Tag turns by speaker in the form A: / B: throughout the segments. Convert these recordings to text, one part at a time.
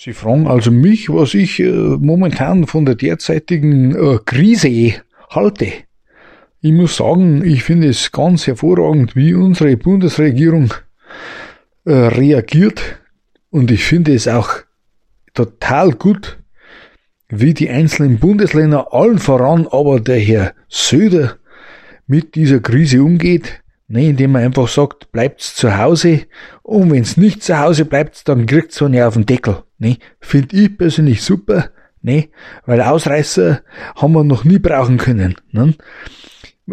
A: Sie fragen also mich, was ich äh, momentan von der derzeitigen äh, Krise halte. Ich muss sagen, ich finde es ganz hervorragend, wie unsere Bundesregierung äh, reagiert und ich finde es auch total gut, wie die einzelnen Bundesländer, allen voran aber der Herr Söder, mit dieser Krise umgeht, ne, indem er einfach sagt, bleibt's zu Hause und wenn's nicht zu Hause bleibt, dann kriegt's eine auf den Deckel. Ne, finde ich persönlich super, ne, weil Ausreißer haben wir noch nie brauchen können. Ne.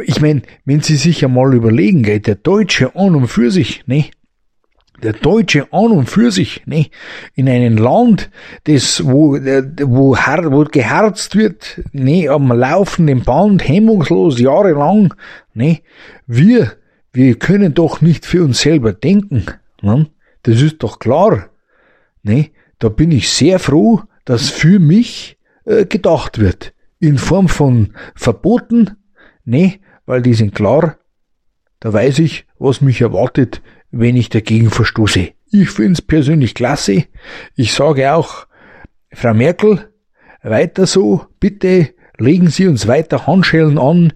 A: Ich meine, wenn Sie sich einmal überlegen, gell, der Deutsche an und für sich, ne, der Deutsche an und für sich, ne, in einem Land, das, wo, wo, wo geharzt wird, ne, am laufenden Band, hemmungslos, jahrelang, ne, wir, wir können doch nicht für uns selber denken, ne, das ist doch klar, ne, da bin ich sehr froh, dass für mich äh, gedacht wird, in Form von Verboten, ne, weil die sind klar, da weiß ich, was mich erwartet, wenn ich dagegen verstoße. Ich find's persönlich klasse. Ich sage auch, Frau Merkel, weiter so, bitte legen Sie uns weiter Handschellen an,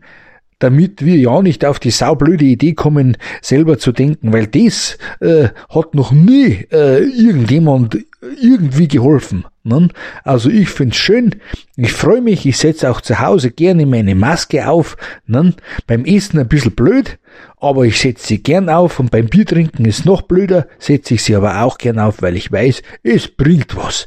A: damit wir ja nicht auf die saublöde Idee kommen, selber zu denken, weil das äh, hat noch nie äh, irgendjemand irgendwie geholfen. Ne? Also ich find's schön, ich freue mich, ich setze auch zu Hause gerne meine Maske auf. Ne? Beim Essen ein bisschen blöd, aber ich setze sie gern auf und beim Biertrinken ist noch blöder, setze ich sie aber auch gern auf, weil ich weiß, es bringt was.